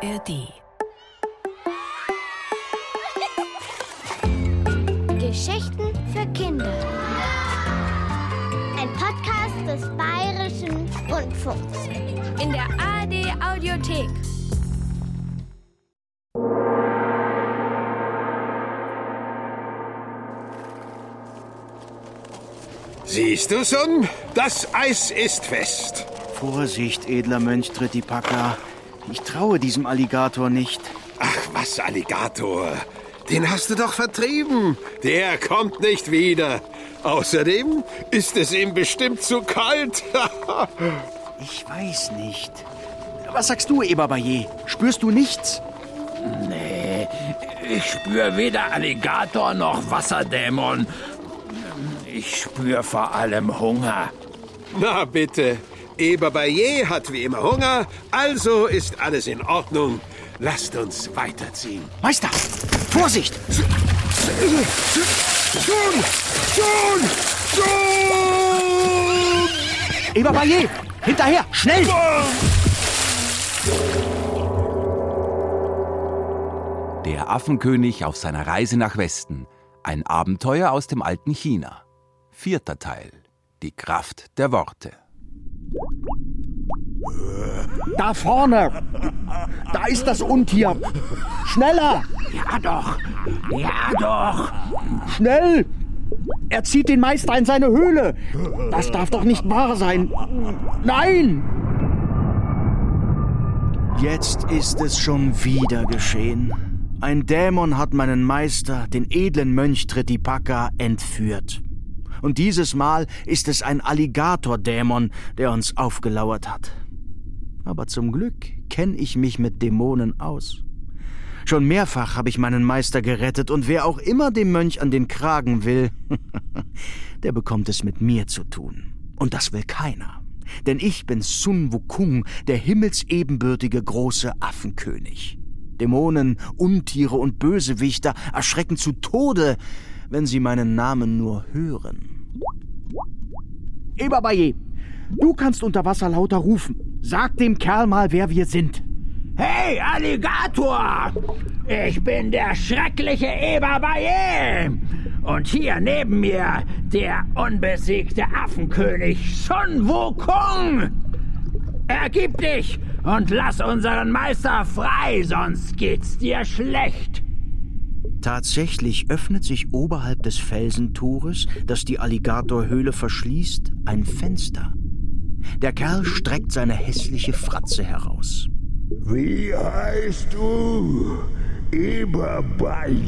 ARD. Geschichten für Kinder. Ein Podcast des Bayerischen Rundfunks. In der ARD Audiothek. Siehst du, Sohn? Das Eis ist fest. Vorsicht, edler Mönch Tritipaka. Ich traue diesem Alligator nicht. Ach, was Alligator? Den hast du doch vertrieben. Der kommt nicht wieder. Außerdem ist es ihm bestimmt zu kalt. ich weiß nicht. Was sagst du, Eberbaye? Spürst du nichts? Nee, ich spüre weder Alligator noch Wasserdämon. Ich spüre vor allem Hunger. Na bitte. Eberbaye hat wie immer Hunger, also ist alles in Ordnung. Lasst uns weiterziehen. Meister, Vorsicht! Schon! Schon! Schon! Eberbaye, hinterher, schnell! Der Affenkönig auf seiner Reise nach Westen. Ein Abenteuer aus dem alten China. Vierter Teil. Die Kraft der Worte. Da vorne! Da ist das Untier! Schneller! Ja doch! Ja doch! Schnell! Er zieht den Meister in seine Höhle! Das darf doch nicht wahr sein! Nein! Jetzt ist es schon wieder geschehen. Ein Dämon hat meinen Meister, den edlen Mönch Tritipaka, entführt. Und dieses Mal ist es ein Alligatordämon, der uns aufgelauert hat. Aber zum Glück kenne ich mich mit Dämonen aus. Schon mehrfach habe ich meinen Meister gerettet, und wer auch immer dem Mönch an den Kragen will, der bekommt es mit mir zu tun. Und das will keiner. Denn ich bin Sun Wukong, der himmelsebenbürtige große Affenkönig. Dämonen, Untiere und Bösewichter erschrecken zu Tode, wenn sie meinen Namen nur hören. Eberbaye, du kannst unter Wasser lauter rufen. Sag dem Kerl mal, wer wir sind. Hey, Alligator! Ich bin der schreckliche Eberbaye! Und hier neben mir der unbesiegte Affenkönig Sun Wukong! Ergib dich und lass unseren Meister frei, sonst geht's dir schlecht. Tatsächlich öffnet sich oberhalb des Felsentores, das die Alligatorhöhle verschließt, ein Fenster. Der Kerl streckt seine hässliche Fratze heraus. Wie heißt du? Eberbaye?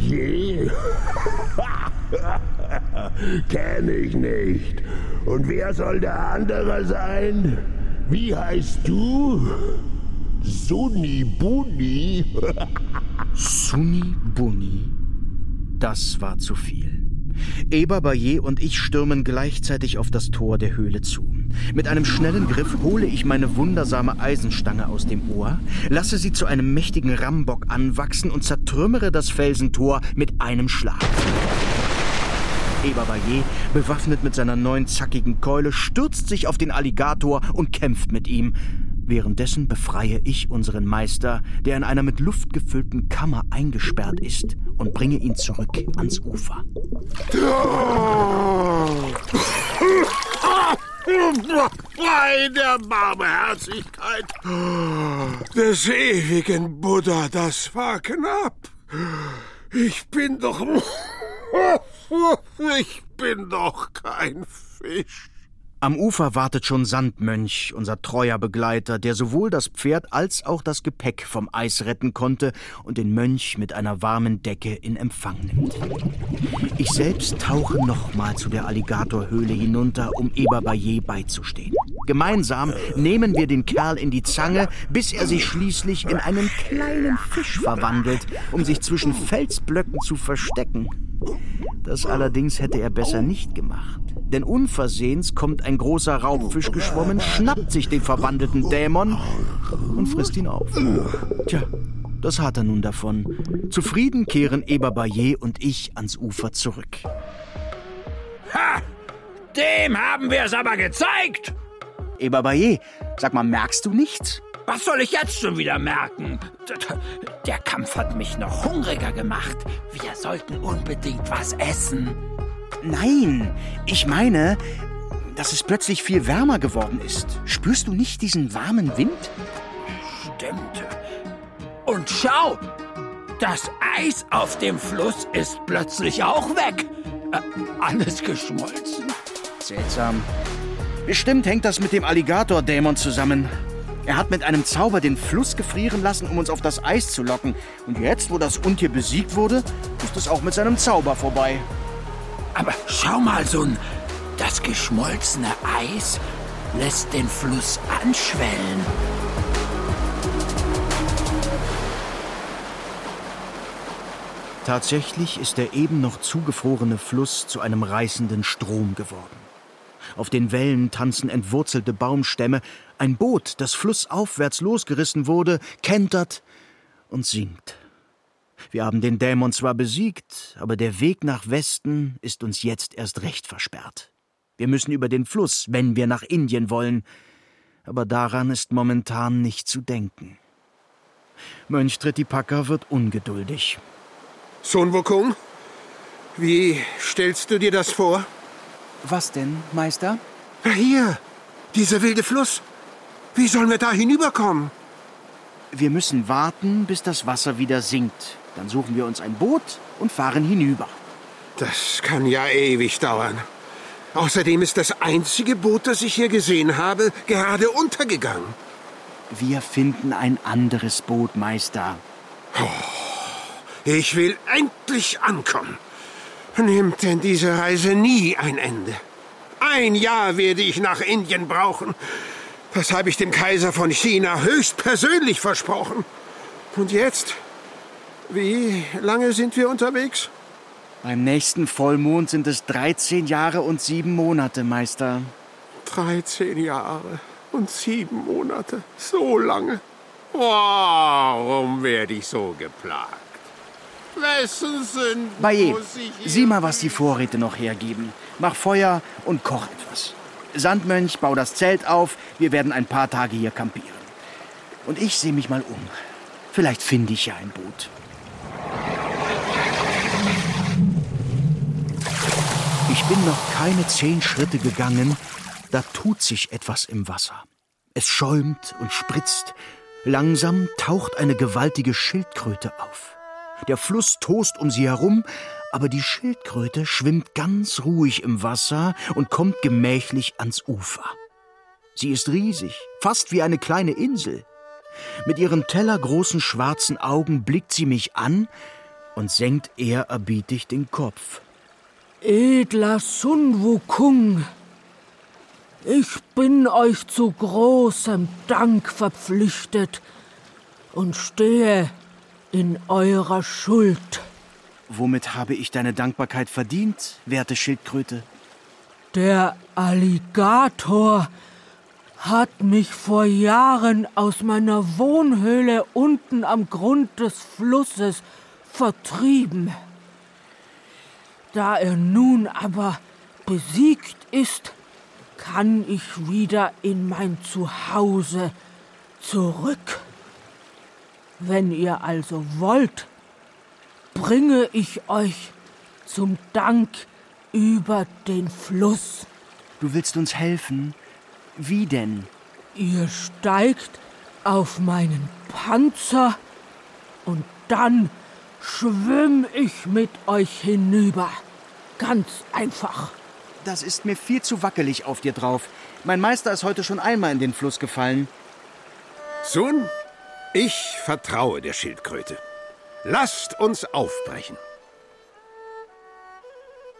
Kenn ich nicht. Und wer soll der andere sein? Wie heißt du? Sunni Buni? Sunni Buni? Das war zu viel. Eber Bayer und ich stürmen gleichzeitig auf das Tor der Höhle zu. Mit einem schnellen Griff hole ich meine wundersame Eisenstange aus dem Ohr, lasse sie zu einem mächtigen Rambock anwachsen und zertrümmere das Felsentor mit einem Schlag. Eber Bayer, bewaffnet mit seiner neuen zackigen Keule, stürzt sich auf den Alligator und kämpft mit ihm. Währenddessen befreie ich unseren Meister, der in einer mit Luft gefüllten Kammer eingesperrt ist, und bringe ihn zurück ans Ufer. Bei der Barmherzigkeit des ewigen Buddha, das war knapp. Ich bin doch. Ich bin doch kein Fisch. Am Ufer wartet schon Sandmönch, unser treuer Begleiter, der sowohl das Pferd als auch das Gepäck vom Eis retten konnte und den Mönch mit einer warmen Decke in Empfang nimmt. Ich selbst tauche nochmal zu der Alligatorhöhle hinunter, um Eberbaye beizustehen. Gemeinsam nehmen wir den Kerl in die Zange, bis er sich schließlich in einen kleinen Fisch verwandelt, um sich zwischen Felsblöcken zu verstecken. Das allerdings hätte er besser nicht gemacht. Denn unversehens kommt ein großer Raubfisch geschwommen, schnappt sich den verwandelten Dämon und frisst ihn auf. Tja, das hat er nun davon. Zufrieden kehren Eberbaye und ich ans Ufer zurück. Ha! Dem haben wir es aber gezeigt! Eberbaye, sag mal, merkst du nichts? Was soll ich jetzt schon wieder merken? Der Kampf hat mich noch hungriger gemacht. Wir sollten unbedingt was essen. Nein, ich meine, dass es plötzlich viel wärmer geworden ist. Spürst du nicht diesen warmen Wind? Stimmt. Und schau, das Eis auf dem Fluss ist plötzlich auch weg. Äh, alles geschmolzen. Seltsam. Bestimmt hängt das mit dem Alligator-Dämon zusammen. Er hat mit einem Zauber den Fluss gefrieren lassen, um uns auf das Eis zu locken. Und jetzt, wo das Untier besiegt wurde, ist es auch mit seinem Zauber vorbei. Aber schau mal, Sun, das geschmolzene Eis lässt den Fluss anschwellen. Tatsächlich ist der eben noch zugefrorene Fluss zu einem reißenden Strom geworden. Auf den Wellen tanzen entwurzelte Baumstämme, ein Boot, das flussaufwärts losgerissen wurde, kentert und sinkt. Wir haben den Dämon zwar besiegt, aber der Weg nach Westen ist uns jetzt erst recht versperrt. Wir müssen über den Fluss, wenn wir nach Indien wollen, aber daran ist momentan nicht zu denken. Mönch Tritipaka wird ungeduldig. Sun Wukong, wie stellst du dir das vor? Was denn, Meister? Na hier, dieser wilde Fluss. Wie sollen wir da hinüberkommen? Wir müssen warten, bis das Wasser wieder sinkt. Dann suchen wir uns ein Boot und fahren hinüber. Das kann ja ewig dauern. Außerdem ist das einzige Boot, das ich hier gesehen habe, gerade untergegangen. Wir finden ein anderes Boot, Meister. Oh, ich will endlich ankommen. Nimmt denn diese Reise nie ein Ende? Ein Jahr werde ich nach Indien brauchen. Das habe ich dem Kaiser von China höchstpersönlich versprochen. Und jetzt? Wie lange sind wir unterwegs? Beim nächsten Vollmond sind es 13 Jahre und sieben Monate, Meister. 13 Jahre und sieben Monate. So lange. Warum werde ich so geplagt? Wessen sind Baye, sieh mal, was die Vorräte noch hergeben. Mach Feuer und koch etwas. Sandmönch, bau das Zelt auf. Wir werden ein paar Tage hier kampieren. Und ich sehe mich mal um. Vielleicht finde ich ja ein Boot. Ich bin noch keine zehn Schritte gegangen, da tut sich etwas im Wasser. Es schäumt und spritzt. Langsam taucht eine gewaltige Schildkröte auf. Der Fluss tost um sie herum, aber die Schildkröte schwimmt ganz ruhig im Wasser und kommt gemächlich ans Ufer. Sie ist riesig, fast wie eine kleine Insel. Mit ihren tellergroßen schwarzen Augen blickt sie mich an und senkt ehrerbietig den Kopf. Edler Sun Wukong, ich bin euch zu großem Dank verpflichtet und stehe in eurer Schuld. Womit habe ich deine Dankbarkeit verdient, werte Schildkröte? Der Alligator hat mich vor Jahren aus meiner Wohnhöhle unten am Grund des Flusses vertrieben. Da er nun aber besiegt ist, kann ich wieder in mein Zuhause zurück. Wenn ihr also wollt, bringe ich euch zum Dank über den Fluss. Du willst uns helfen? Wie denn? Ihr steigt auf meinen Panzer und dann schwimm ich mit euch hinüber. Ganz einfach. Das ist mir viel zu wackelig auf dir drauf. Mein Meister ist heute schon einmal in den Fluss gefallen. Sun, ich vertraue der Schildkröte. Lasst uns aufbrechen.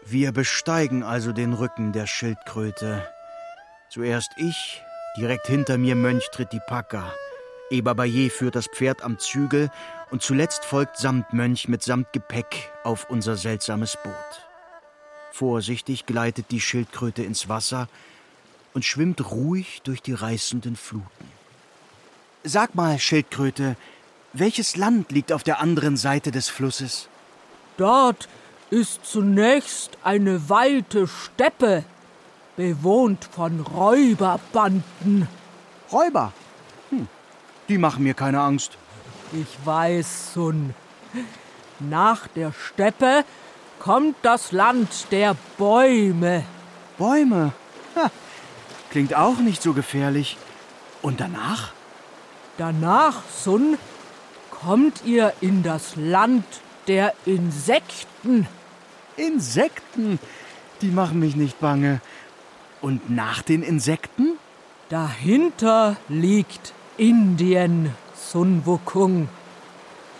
Wir besteigen also den Rücken der Schildkröte. Zuerst ich, direkt hinter mir Mönch Tritipaka. Eberbaye führt das Pferd am Zügel und zuletzt folgt Samtmönch mit Samtgepäck auf unser seltsames Boot. Vorsichtig gleitet die Schildkröte ins Wasser und schwimmt ruhig durch die reißenden Fluten. Sag mal, Schildkröte, welches Land liegt auf der anderen Seite des Flusses? Dort ist zunächst eine weite Steppe, bewohnt von Räuberbanden. Räuber? Hm. Die machen mir keine Angst. Ich weiß, Sun. Nach der Steppe kommt das Land der Bäume. Bäume? Ha, klingt auch nicht so gefährlich. Und danach? Danach, Sun, kommt ihr in das Land der Insekten. Insekten? Die machen mich nicht bange. Und nach den Insekten? Dahinter liegt Indien, Sun Wukong.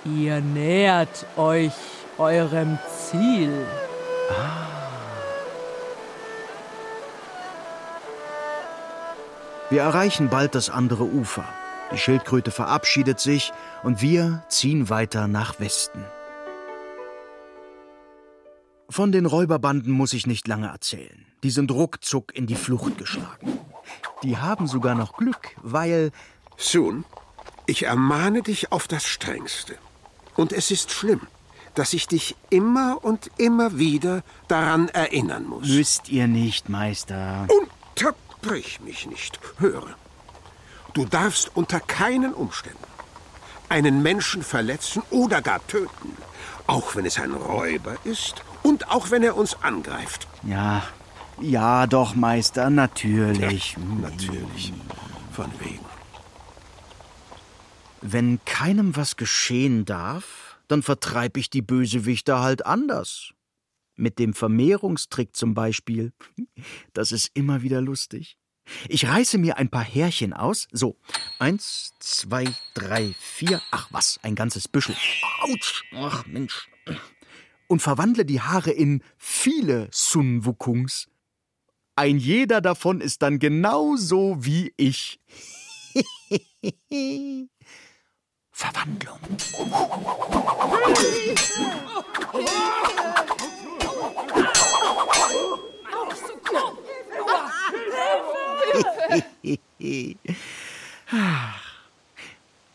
Ihr nähert euch eurem Ziel. Wir erreichen bald das andere Ufer. Die Schildkröte verabschiedet sich und wir ziehen weiter nach Westen. Von den Räuberbanden muss ich nicht lange erzählen. Die sind ruckzuck in die Flucht geschlagen. Die haben sogar noch Glück, weil Sun, ich ermahne dich auf das Strengste. Und es ist schlimm, dass ich dich immer und immer wieder daran erinnern muss. müsst ihr nicht, Meister. Unterbrich mich nicht. Höre. Du darfst unter keinen Umständen einen Menschen verletzen oder gar töten, auch wenn es ein Räuber ist und auch wenn er uns angreift. Ja, ja, doch, Meister, natürlich. Natürlich. Von wegen. Wenn keinem was geschehen darf, dann vertreib ich die Bösewichter halt anders. Mit dem Vermehrungstrick zum Beispiel. Das ist immer wieder lustig. Ich reiße mir ein paar Härchen aus. So, eins, zwei, drei, vier. Ach was, ein ganzes Büschel. Autsch. Ach Mensch. Und verwandle die Haare in viele Sun Wukungs. Ein jeder davon ist dann genauso wie ich. Verwandlung.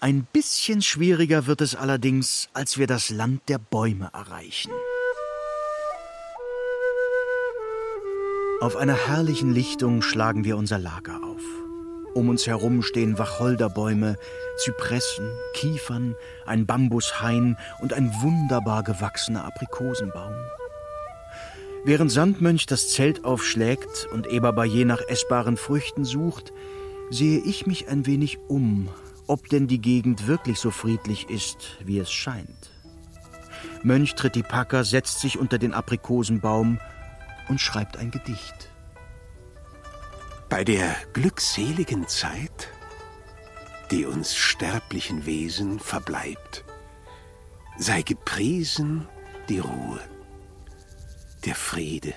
Ein bisschen schwieriger wird es allerdings, als wir das Land der Bäume erreichen. Auf einer herrlichen Lichtung schlagen wir unser Lager auf. Um uns herum stehen Wacholderbäume, Zypressen, Kiefern, ein Bambushain und ein wunderbar gewachsener Aprikosenbaum. Während Sandmönch das Zelt aufschlägt und Eberbayer nach essbaren Früchten sucht, sehe ich mich ein wenig um, ob denn die Gegend wirklich so friedlich ist, wie es scheint. Mönch Tritipacker setzt sich unter den Aprikosenbaum und schreibt ein Gedicht. Bei der glückseligen Zeit, die uns sterblichen Wesen verbleibt, sei gepriesen die Ruhe, der Friede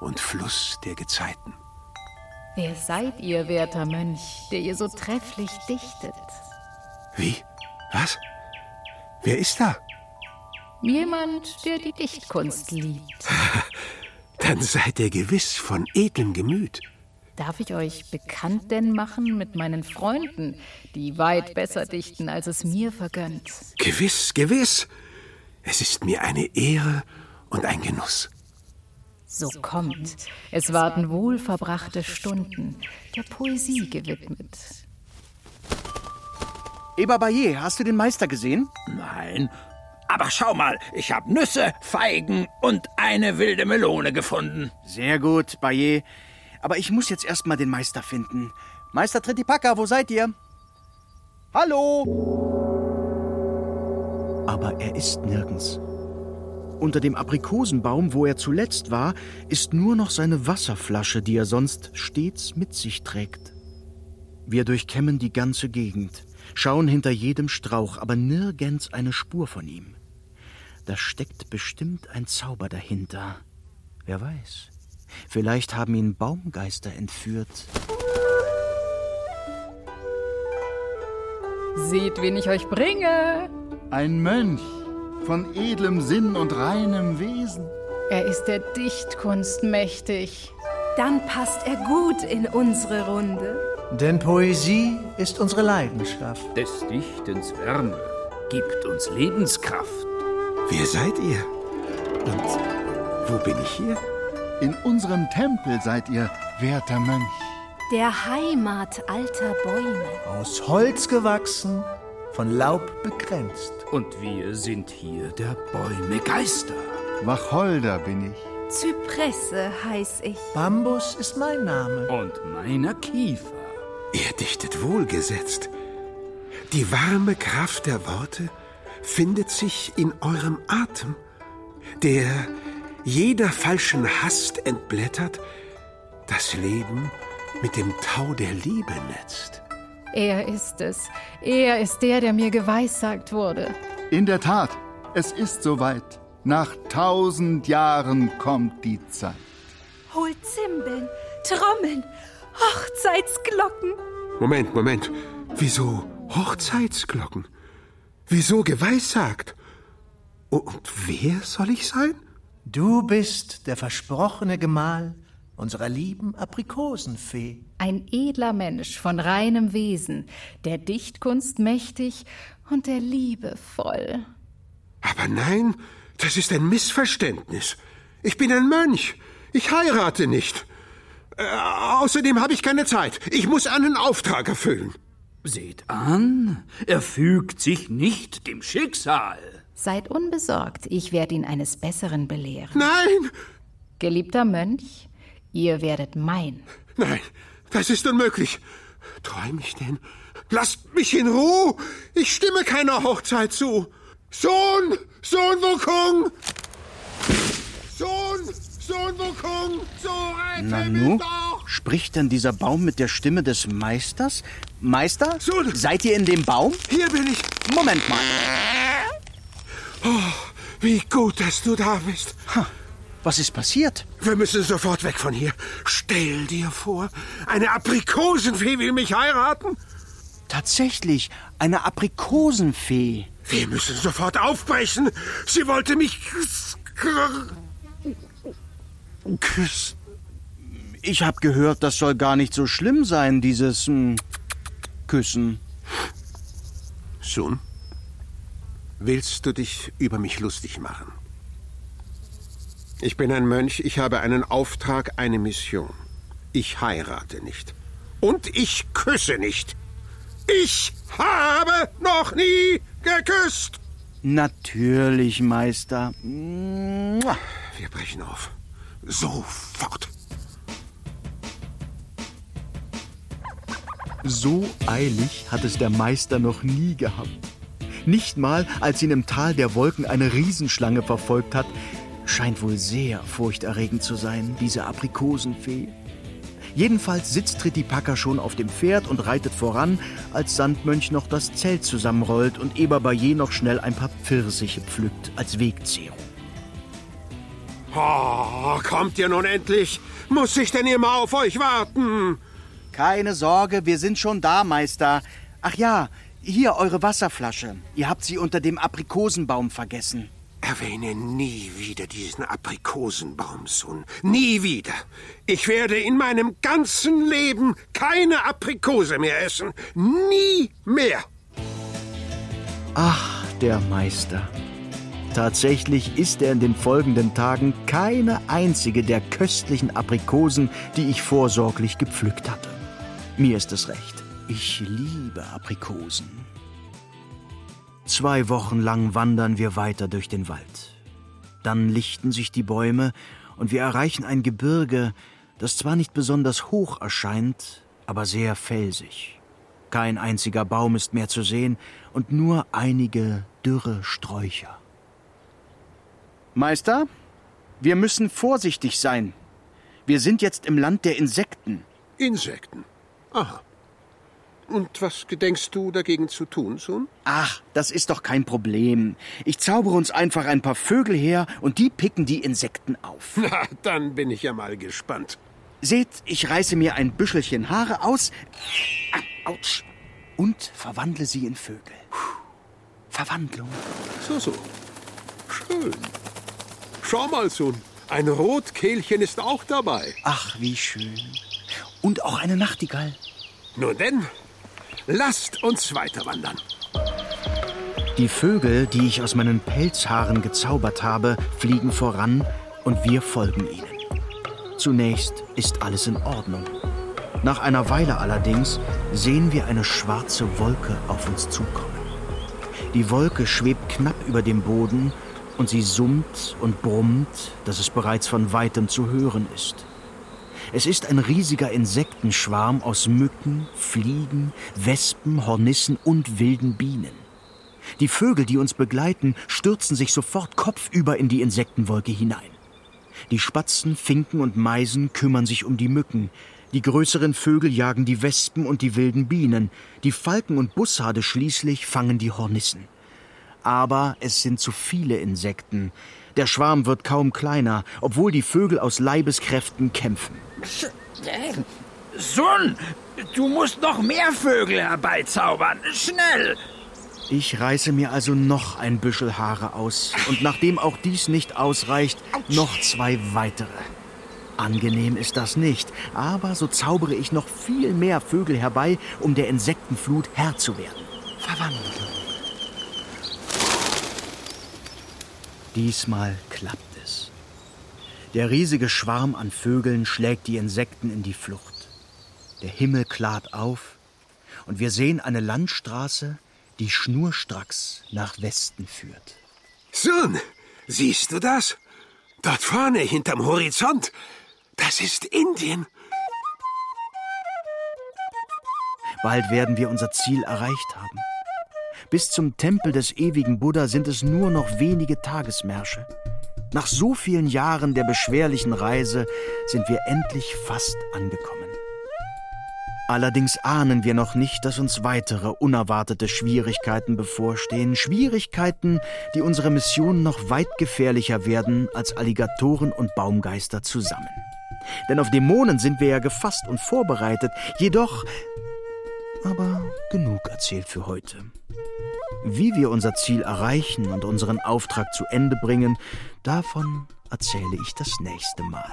und Fluss der Gezeiten. Wer seid ihr, werter Mönch, der ihr so trefflich dichtet? Wie? Was? Wer ist da? Jemand, der die Dichtkunst liebt. Dann seid ihr gewiss von edlem Gemüt. Darf ich euch bekannt denn machen mit meinen Freunden, die weit besser dichten, als es mir vergönnt? Gewiss, gewiss. Es ist mir eine Ehre und ein Genuss. So kommt. Es warten wohlverbrachte Stunden, der Poesie gewidmet. Eberbayer, hast du den Meister gesehen? Nein. Aber schau mal, ich hab Nüsse, Feigen und eine wilde Melone gefunden. Sehr gut, Bayer. Aber ich muss jetzt erst mal den Meister finden. Meister Tritipaka, wo seid ihr? Hallo? Aber er ist nirgends. Unter dem Aprikosenbaum, wo er zuletzt war, ist nur noch seine Wasserflasche, die er sonst stets mit sich trägt. Wir durchkämmen die ganze Gegend, schauen hinter jedem Strauch, aber nirgends eine Spur von ihm. Da steckt bestimmt ein Zauber dahinter. Wer weiß. Vielleicht haben ihn Baumgeister entführt. Seht, wen ich euch bringe. Ein Mönch von edlem Sinn und reinem Wesen. Er ist der Dichtkunst mächtig. Dann passt er gut in unsere Runde. Denn Poesie ist unsere Leidenschaft. Des Dichtens Wärme gibt uns Lebenskraft. Wer seid ihr? Und wo bin ich hier? In unserem Tempel seid ihr, werter Mönch. der Heimat alter Bäume. Aus Holz gewachsen, von Laub begrenzt. Und wir sind hier der Bäume Geister. Wacholder bin ich. Zypresse heiß ich. Bambus ist mein Name. Und meiner Kiefer. Ihr dichtet wohlgesetzt. Die warme Kraft der Worte findet sich in eurem Atem, der jeder falschen Hast entblättert, das Leben mit dem Tau der Liebe netzt. Er ist es. Er ist der, der mir geweissagt wurde. In der Tat, es ist soweit. Nach tausend Jahren kommt die Zeit. Holt Zimbeln, Trommeln, Hochzeitsglocken. Moment, Moment. Wieso Hochzeitsglocken? Wieso geweissagt? Und wer soll ich sein? Du bist der versprochene Gemahl unserer lieben Aprikosenfee. Ein edler Mensch von reinem Wesen, der Dichtkunst mächtig und der Liebe voll. Aber nein, das ist ein Missverständnis. Ich bin ein Mönch. Ich heirate nicht. Äh, außerdem habe ich keine Zeit. Ich muss einen Auftrag erfüllen. Seht an, er fügt sich nicht dem Schicksal. Seid unbesorgt, ich werde ihn eines Besseren belehren. Nein! Geliebter Mönch, ihr werdet mein. Nein, das ist unmöglich. Träum ich denn? Lasst mich in Ruhe! Ich stimme keiner Hochzeit zu. Sohn! Sohn Wukong! Sohn! Sohn Wukong! So rette Nanu? mich doch! Spricht denn dieser Baum mit der Stimme des Meisters? Meister? Sohn! Seid ihr in dem Baum? Hier bin ich! Moment mal. Oh, wie gut, dass du da bist. Ha, was ist passiert? Wir müssen sofort weg von hier. Stell dir vor, eine Aprikosenfee will mich heiraten. Tatsächlich, eine Aprikosenfee. Wir müssen sofort aufbrechen. Sie wollte mich küssen. Ich habe gehört, das soll gar nicht so schlimm sein, dieses hm, Küssen. Sohn, willst du dich über mich lustig machen? Ich bin ein Mönch, ich habe einen Auftrag, eine Mission. Ich heirate nicht. Und ich küsse nicht. Ich habe noch nie geküsst. Natürlich, Meister. Wir brechen auf. Sofort. So eilig hat es der Meister noch nie gehabt. Nicht mal, als ihn im Tal der Wolken eine Riesenschlange verfolgt hat, scheint wohl sehr furchterregend zu sein, diese Aprikosenfee. Jedenfalls sitzt Trittipacker schon auf dem Pferd und reitet voran, als Sandmönch noch das Zelt zusammenrollt und Eber Bayer noch schnell ein paar Pfirsiche pflückt als Wegzehrung. Oh, kommt ihr nun endlich? Muss ich denn immer auf euch warten? Keine Sorge, wir sind schon da, Meister. Ach ja, hier eure Wasserflasche. Ihr habt sie unter dem Aprikosenbaum vergessen. Erwähne nie wieder diesen Aprikosenbaum, Sohn. Nie wieder. Ich werde in meinem ganzen Leben keine Aprikose mehr essen. Nie mehr. Ach, der Meister. Tatsächlich isst er in den folgenden Tagen keine einzige der köstlichen Aprikosen, die ich vorsorglich gepflückt hatte. Mir ist es recht. Ich liebe Aprikosen. Zwei Wochen lang wandern wir weiter durch den Wald. Dann lichten sich die Bäume und wir erreichen ein Gebirge, das zwar nicht besonders hoch erscheint, aber sehr felsig. Kein einziger Baum ist mehr zu sehen und nur einige dürre Sträucher. Meister, wir müssen vorsichtig sein. Wir sind jetzt im Land der Insekten. Insekten? Aha. Und was gedenkst du dagegen zu tun, Sohn? Ach, das ist doch kein Problem. Ich zaubere uns einfach ein paar Vögel her und die picken die Insekten auf. Na, dann bin ich ja mal gespannt. Seht, ich reiße mir ein Büschelchen Haare aus. Ah, Autsch. Und verwandle sie in Vögel. Verwandlung. So, so. Schön. Schau mal, Sohn. Ein Rotkehlchen ist auch dabei. Ach, wie schön. Und auch eine Nachtigall. Nun denn, lasst uns weiter wandern. Die Vögel, die ich aus meinen Pelzhaaren gezaubert habe, fliegen voran und wir folgen ihnen. Zunächst ist alles in Ordnung. Nach einer Weile allerdings sehen wir eine schwarze Wolke auf uns zukommen. Die Wolke schwebt knapp über dem Boden und sie summt und brummt, dass es bereits von weitem zu hören ist. Es ist ein riesiger Insektenschwarm aus Mücken, Fliegen, Wespen, Hornissen und wilden Bienen. Die Vögel, die uns begleiten, stürzen sich sofort kopfüber in die Insektenwolke hinein. Die Spatzen, Finken und Meisen kümmern sich um die Mücken. Die größeren Vögel jagen die Wespen und die wilden Bienen. Die Falken und Bussarde schließlich fangen die Hornissen. Aber es sind zu viele Insekten. Der Schwarm wird kaum kleiner, obwohl die Vögel aus Leibeskräften kämpfen. Sohn, du musst noch mehr Vögel herbeizaubern. Schnell! Ich reiße mir also noch ein Büschel Haare aus und nachdem auch dies nicht ausreicht, noch zwei weitere. Angenehm ist das nicht, aber so zaubere ich noch viel mehr Vögel herbei, um der Insektenflut Herr zu werden. Verwandlung. Diesmal klappt es. Der riesige Schwarm an Vögeln schlägt die Insekten in die Flucht. Der Himmel klart auf und wir sehen eine Landstraße, die schnurstracks nach Westen führt. Sohn, siehst du das? Dort vorne hinterm Horizont. Das ist Indien. Bald werden wir unser Ziel erreicht haben. Bis zum Tempel des ewigen Buddha sind es nur noch wenige Tagesmärsche. Nach so vielen Jahren der beschwerlichen Reise sind wir endlich fast angekommen. Allerdings ahnen wir noch nicht, dass uns weitere unerwartete Schwierigkeiten bevorstehen. Schwierigkeiten, die unsere Mission noch weit gefährlicher werden als Alligatoren und Baumgeister zusammen. Denn auf Dämonen sind wir ja gefasst und vorbereitet. Jedoch. Aber genug erzählt für heute. Wie wir unser Ziel erreichen und unseren Auftrag zu Ende bringen, davon erzähle ich das nächste Mal.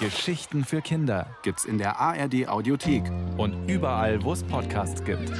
Geschichten für Kinder gibt's in der ARD Audiothek und überall, wo es Podcasts gibt.